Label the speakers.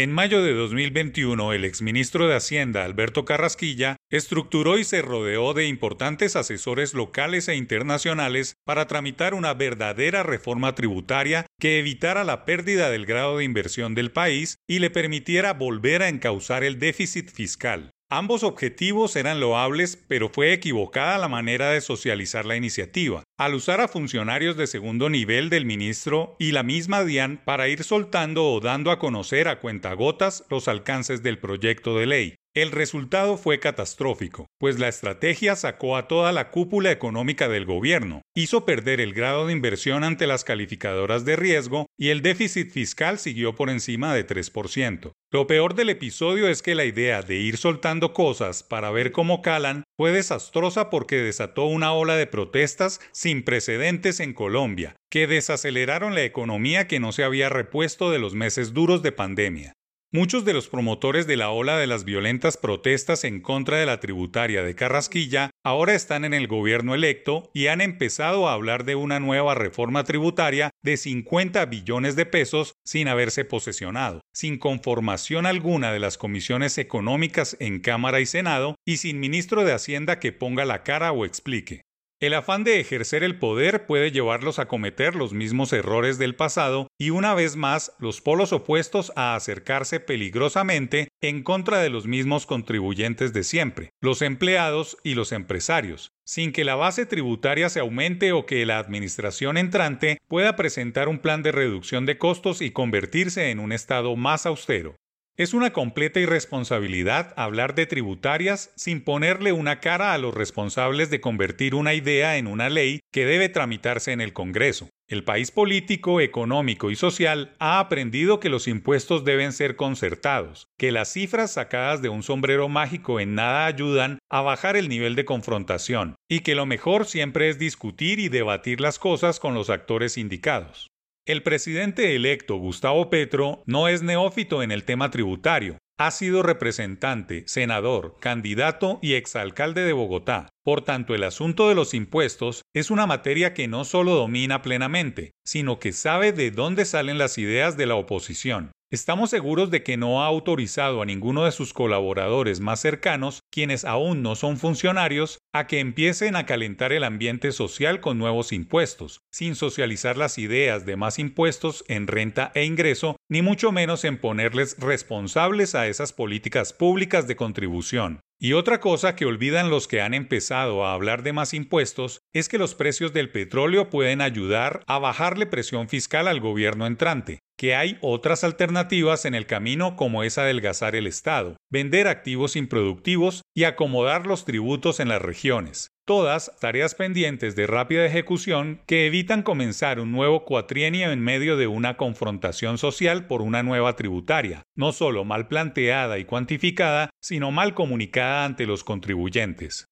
Speaker 1: En mayo de 2021, el exministro de Hacienda, Alberto Carrasquilla, estructuró y se rodeó de importantes asesores locales e internacionales para tramitar una verdadera reforma tributaria que evitara la pérdida del grado de inversión del país y le permitiera volver a encauzar el déficit fiscal. Ambos objetivos eran loables, pero fue equivocada la manera de socializar la iniciativa, al usar a funcionarios de segundo nivel del ministro y la misma DIAN para ir soltando o dando a conocer a cuentagotas los alcances del proyecto de ley. El resultado fue catastrófico, pues la estrategia sacó a toda la cúpula económica del gobierno, hizo perder el grado de inversión ante las calificadoras de riesgo y el déficit fiscal siguió por encima de 3%. Lo peor del episodio es que la idea de ir soltando cosas para ver cómo calan fue desastrosa porque desató una ola de protestas sin precedentes en Colombia, que desaceleraron la economía que no se había repuesto de los meses duros de pandemia. Muchos de los promotores de la ola de las violentas protestas en contra de la tributaria de Carrasquilla ahora están en el gobierno electo y han empezado a hablar de una nueva reforma tributaria de 50 billones de pesos sin haberse posesionado, sin conformación alguna de las comisiones económicas en Cámara y Senado y sin ministro de Hacienda que ponga la cara o explique. El afán de ejercer el poder puede llevarlos a cometer los mismos errores del pasado y una vez más los polos opuestos a acercarse peligrosamente en contra de los mismos contribuyentes de siempre, los empleados y los empresarios, sin que la base tributaria se aumente o que la administración entrante pueda presentar un plan de reducción de costos y convertirse en un Estado más austero. Es una completa irresponsabilidad hablar de tributarias sin ponerle una cara a los responsables de convertir una idea en una ley que debe tramitarse en el Congreso. El país político, económico y social ha aprendido que los impuestos deben ser concertados, que las cifras sacadas de un sombrero mágico en nada ayudan a bajar el nivel de confrontación, y que lo mejor siempre es discutir y debatir las cosas con los actores indicados. El presidente electo Gustavo Petro no es neófito en el tema tributario. Ha sido representante, senador, candidato y exalcalde de Bogotá. Por tanto, el asunto de los impuestos es una materia que no solo domina plenamente, sino que sabe de dónde salen las ideas de la oposición. Estamos seguros de que no ha autorizado a ninguno de sus colaboradores más cercanos, quienes aún no son funcionarios, a que empiecen a calentar el ambiente social con nuevos impuestos, sin socializar las ideas de más impuestos en renta e ingreso, ni mucho menos en ponerles responsables a esas políticas públicas de contribución. Y otra cosa que olvidan los que han empezado a hablar de más impuestos es que los precios del petróleo pueden ayudar a bajarle presión fiscal al gobierno entrante, que hay otras alternativas en el camino como es adelgazar el Estado, vender activos improductivos y acomodar los tributos en las regiones. Todas tareas pendientes de rápida ejecución que evitan comenzar un nuevo cuatrienio en medio de una confrontación social por una nueva tributaria, no solo mal planteada y cuantificada, sino mal comunicada ante los contribuyentes.